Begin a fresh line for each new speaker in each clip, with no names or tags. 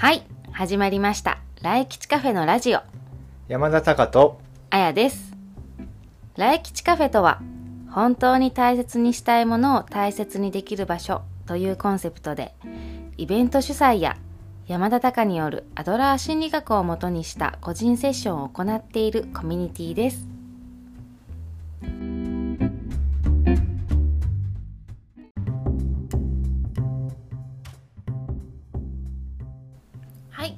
はい始まりました。来吉カフェのラジオ。
山田隆と
あやです。来吉カフェとは本当に大切にしたいものを大切にできる場所というコンセプトでイベント主催や山田隆によるアドラー心理学をもとにした個人セッションを行っているコミュニティです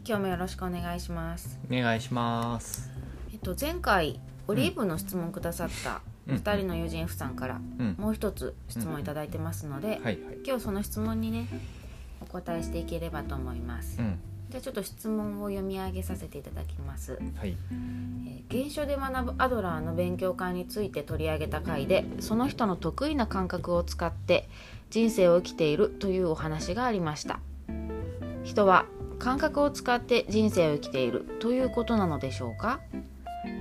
今日もよろしくお願いします。
お願いします。
えっと前回オリーブの質問くださった
うん。
2人の友人夫さんから
うん。
もう一つ質問いただいてますので、今日その質問にねお答えしていければと思います、
うん。
じゃあちょっと質問を読み上げさせていただきます、
はい。
えー原書で学ぶアドラーの勉強会について取り上げた回でその人の得意な感覚を使って人生を生きているというお話がありました。人は感覚を使って人生を生きているということなのでしょうか？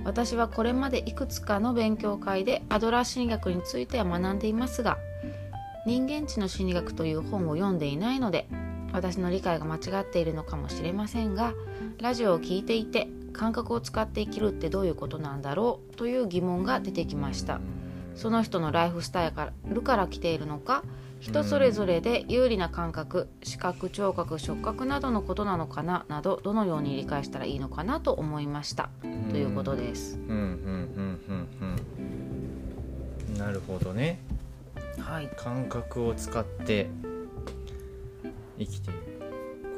私はこれまでいくつかの勉強会でアドラー心理学については学んでいますが人間知の心理学という本を読んでいないので私の理解が間違っているのかもしれませんがラジオを聞いていて感覚を使って生きるってどういうことなんだろうという疑問が出てきました。その人のライフスタイルから来ているのか人それぞれで有利な感覚視覚聴覚触覚などのことなのかななどどのように理解したらいいのかなと思いました。ということです。
うんうんうんうんうんなるほどね。
はい。
感覚を使って生きている。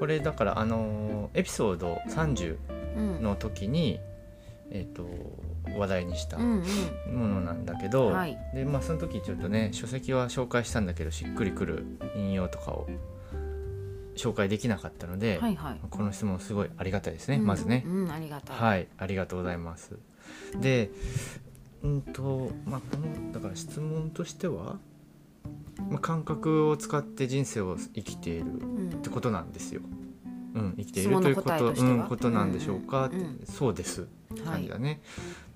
これだからあのーエピソード30
うん
の時にえっ、と話題にした
うん
ものなんだけ
う
ど、
んはい。
でまあその時ちょっとね書籍は紹介したんだけどしっくりくる引用とかを紹介できなかったので、
はいはい。
この質問すごいありがたいですね、
うん。
まずね、
うんありがたい。
はいありがとうございます。でうんとまあこのだから質問としては、まあ、感覚を使って人生を生きている
うん
ってことなんですよ、うん、生きているということうん、ことなんでしょうか
うんうん
そうです。感じだね、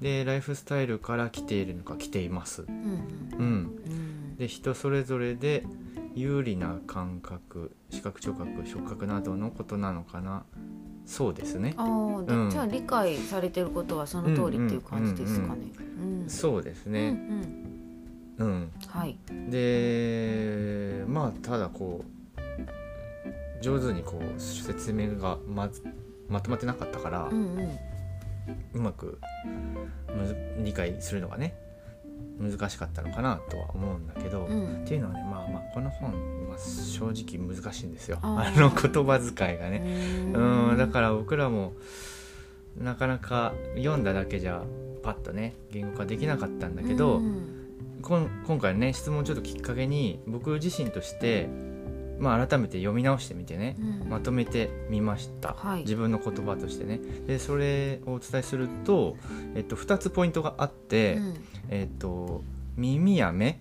でライフスタイルから来ているのか来ています。
うん
うん。
うん。
で人それぞれで有利な感覚視覚聴覚触覚などのことなのかな。そうですね。
あ
うん。
じゃあ理解されてることはその通りっていう感じですかね。うん
そうです
うん
ね
うん。
うん、
はい。
でまあただこう上手にこう説明がまずまとまってなかったから、
うんうん。
うまく理解するのがね難しかったのかなとは思うんだけど、
うん。
っていうのはねまあまあこの本、まあ、正直難しいんですよ。
あ
の言葉遣いがね。うん。だ
ら
から僕らもなかなか読んだだけじゃパッとね言語化できなかったんだけど、こん今回ね質問ちょっときっかけに僕自身として、まあ、改めて読み直してみてねまとめてみました、
はい。
自分の言葉としてね。でそれをお伝えすると、えっと、2つポイントがあって、えっと、耳や目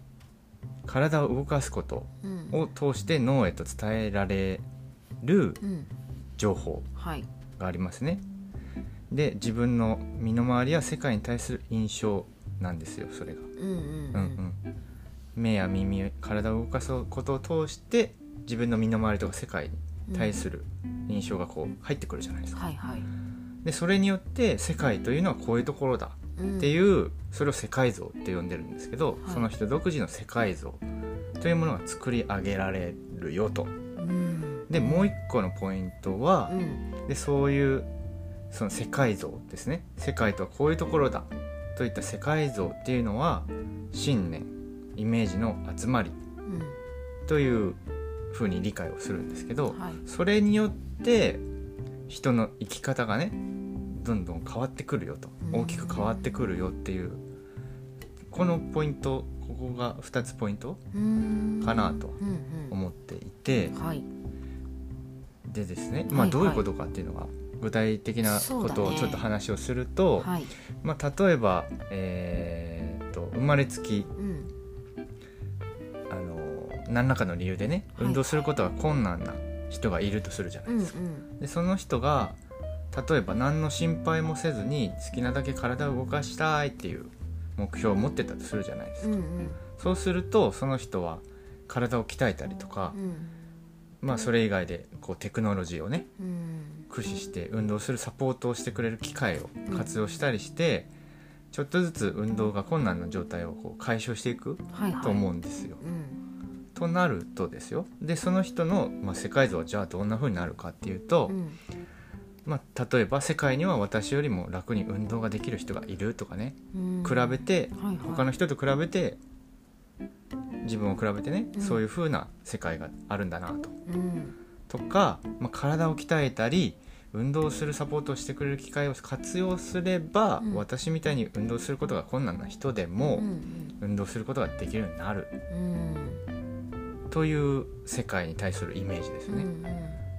体を動かすことを通して脳へと伝えられる情報
はい。
がありますね。で自分の身の回りや世界に対する印象なんですよそれが、
うんうん。
うんうん、目や耳体を動かすことを通して自分の身の回りとか世界に対する印象がこう入ってくるじゃないですか。
はいはい。
でそれによって世界というのはこういうところだって
う
いうそれを世界像って呼んでるんですけど、
はい。
その人独自の世界像というものが作り上げられるよと。
ん。
でもう一個のポイントは、
うん。
でそういうその世界像ですね。世界とはこういうところだ。といった世界像っていうのは信念イメージの集まり
うん。
というふうに理解をするんですけど、
はい。
それによって人の生き方がねどんどん変わってくるよと
うん
大きく変わってくるよっていうこのポイントここが2つポイント
うん
かなと
うん
思っていて
うん。はい。
でですね、
はい
まあ、どういうことかっていうのが具体的なことをちょっと話をすると、
はい。
まあ、例えば、えー、と生まれつき
うん
何らかの理由でね
はい。
運動することが困難な人がいるとするじゃな
うんう
いですか。
ん
でその人が例えば何の心配もせずに好きなだけ体を動かしたいっていう目標を持ってたとするじゃないですか、
うんうん。
そうするとその人は体を鍛えたりとか
うん。
まあそれ以外でこうテクノロジーをね
うん。
駆使して運動するサポートをしてくれる機械を活用したりして、ちょっとずつ運動が困難な状態をこう解消していく
はいはい。
と思うんですよ。
うん
となるとですよ。でその人の、まあ、世界像はじゃあどんな風になるかっていうと、
うん。
まあ、例えば世界には私よりも楽に運動ができる人がいるとかね。
うん。
比べて
はいはい。
他の人と比べて自分を比べてね、
うん。
そういう風な世界があるんだなと。
うん。
とか、まあ、体を鍛えたり運動するサポートをしてくれる機会を活用すれば、
うん。
私みたいに運動することが困難な人でも、
うん。
運動することができるようになる。
うん
という世界に対するイメージですね。
うん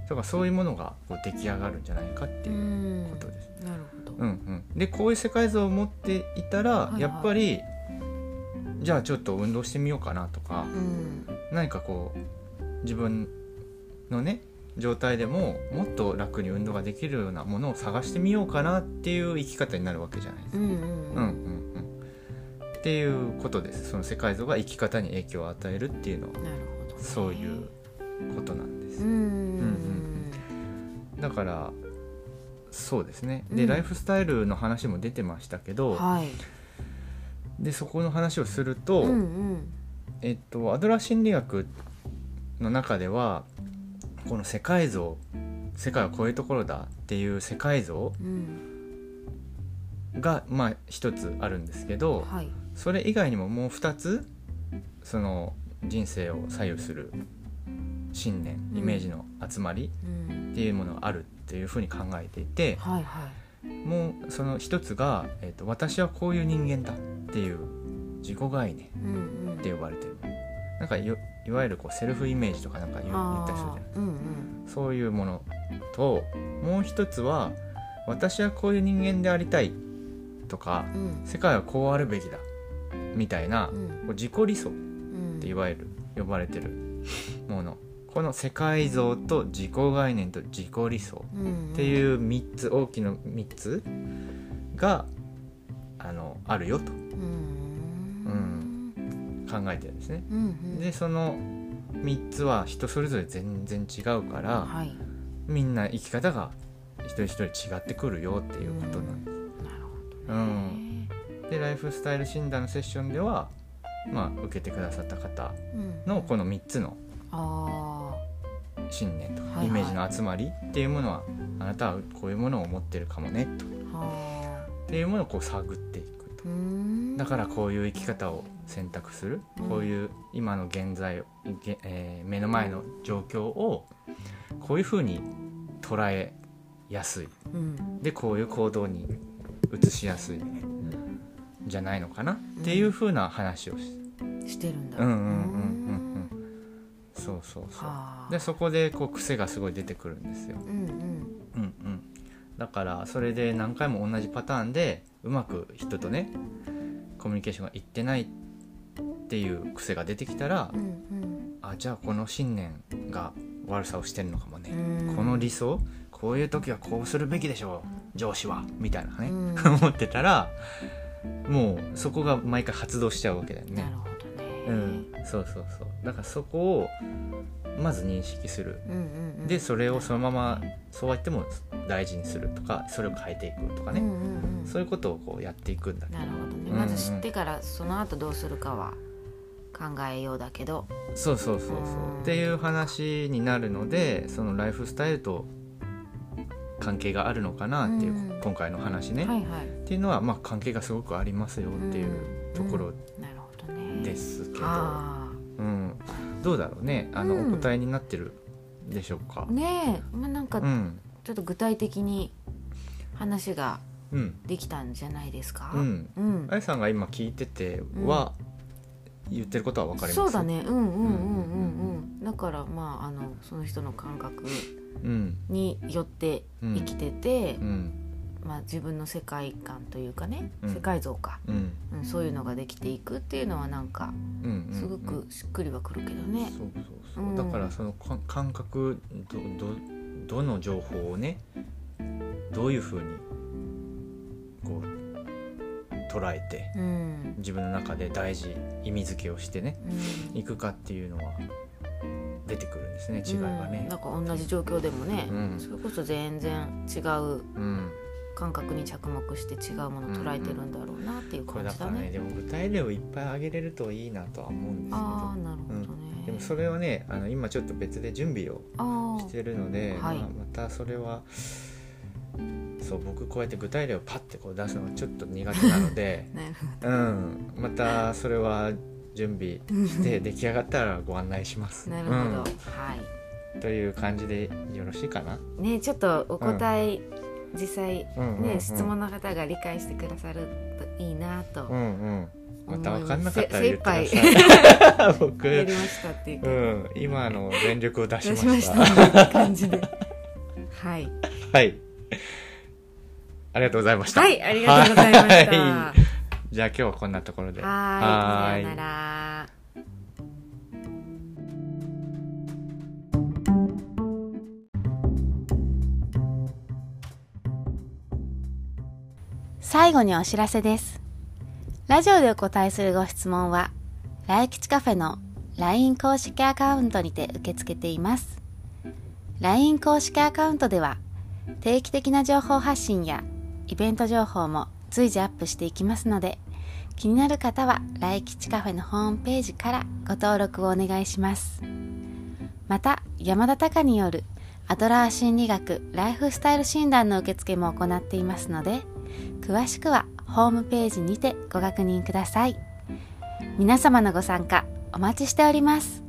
だからそういうものがこう出来上がるんじゃないかって
う
いうんことです。
なるほど。
うんうん、でこういう世界像を持っていたら、
はいはい。
やっぱりじゃあちょっと運動してみようかなとか、
うん。
何かこう自分のね状態でももっと楽に運動ができるようなものを探してみようかなっていう生き方になるわけじゃないですか。
うんうん
うん。うんうんっていうことです。その世界像が生き方に影響を与えるっていうのは。
なるほど。ね
そういうことなんです。
うん。
うんだからそうですね。で、
うん。
ライフスタイルの話も出てましたけど、
はい。
でそこの話をすると、
うんうん。
えっと、アドラー心理学の中ではこの世界像世界はこういうところだっていう世界像
うん。
がまあ一つあるんですけど
はい。
それ以外にももう二つその人生を左右する信念
うん。
イメージの集まり
うん。
っていうものがあるっていうふうに考えていて
はいはい。
もうその一つが、えっと、私はこういう人間だっていう自己概念
うんうん
って呼ばれてる。なんかいいわゆるこうセルフイメージとかなんか言ったりするじゃない
あーうんうん。
そういうものともう一つは私はこういう人間でありたいとか
うん。
世界はこうあるべきだみたいな
うん。
こう自己理想いわゆる呼ばれてるもの。この世界像と自己概念と自己理想
うん
っていう3つ大きな3つがあのあるよと。
うん。
考えてるんですね。
うんうん。
でその3つは人それぞれ全然違うから
はい。
みんな生き方が一人一人違ってくるよっていうことなんです。
なるほどね。
でライフスタイル診断のセッションでは、まあ、受けてくださった方
うん。
のこの3つの
あ
信念と
はいはい。
イメージの集まりっていうものはあなたはこういうものを持ってるかもねと。っていうものをこう探っていくと。だからこういう生き方を選択する
うん。
こういう今の現在、げえー目の前の状況をこういうふうに捉えやすい。
うん。
でこういう行動に移しやすい。ん。じゃないのかな？っていうふうな話をし
してるんだ。
うんうんうんうんうん。そうそうそう。
はあ。
でそこでこう癖がすごい出てくるんですよ。
うんうん。
うんうん。だからそれで何回も同じパターンでうまく人とねコミュニケーションがいってないっていう癖が出てきたら、
うんうん。
あじゃあこの信念が悪さをしてるのかもね、
うん。
この理想こういう時はこうするべきでしょう。上司は。みたいなね、
うん。
思ってたらもうそこが毎回発動しちゃうわけだよね。
なるほ
うん。そうそうそう。だからそこをまず認識する。
うんうんうん。
でそれをそのままそうは言っても大事にするとかそれを変えていくとかね、
うんうんうん。
そういうことをこうやっていくんだ
なるほどね。
うんうん。
まず知ってからその後どうするかは考えようだけど。
そうそうそうそう。
うん。
っていう話になるのでそのライフスタイルと関係があるのかなっていう、
うん
今回の話ね、
はいはい。
っていうのはまあ関係がすごくありますよっていうところ
うん。なるほど。ね
ですけど、
あ
うん、どうだろうね。あの、
うん。
お答えになってるでしょうか。
あ。ねえ、まあ、なんか
うん。
ちょっと具体的に話が
うん。
できたんじゃないですか？
うん。
うん。
あやさんが今聞いてては、言ってることは分かります。
そうだね。うんうん。うんうんうん。だからまああのその人の感覚
うん。
によって生きてて、
うん
まあ、自分の世界観というかね、
うん。
世界像か、
うん。
うん、そういうのができていくっていうのはなんか
うんうん
すごくしっくりはくるけどね。
そうそうそう、
うん。
だからそのか感覚どどどの情報をねどういうふうにこう捉えて
うん。
自分の中で大事意味付けをしてね
うん。
いくかっていうのは出てくるんですね違いがね、
なんか同じ状況でもね、
うん。
それこそ全然違う
うん
感覚に着目して違うものを捉えてるんだろうなっていう感じだね,、
からねでも具体例をいっぱい挙げれるといいなとは思うんですけ
ああなるほどね、
どでもそれはねあの今ちょっと別で準備を
あ
してるので、
はい。
まあ、またそれはそう僕こうやって具体例をパッてこう出すのがちょっと苦手なので。うん。またそれは準備して 出来上がったらご案内します。
なるほど、
うん。
は
という感じでよろしいかな。
いねちょっとお答え、
うんうんうん
ね、質問の方が理解してくださるといいなと
うんうん。また分かんなかったら
せ
言ってく
精
ださい。僕、
やりましたっていうか、
うん、今の全力を出し
出
ました。
しましたね感じで はい
はい。ありがとうございました。
はいありがとうございました
じゃあ今日はこんなところで。はーい
さようなら最後にお知らせです。ラジオでお答えするご質問は、来吉カフェの LINE 公式アカウントにて受け付けています。LINE 公式アカウントでは、定期的な情報発信やイベント情報も随時アップしていきますので、気になる方は来吉カフェのホームページからご登録をお願いします。また、山田隆によるアドラー心理学ライフスタイル診断の受付も行っていますので、詳しくはホームページにてご確認ください。皆様のご参加お待ちしております。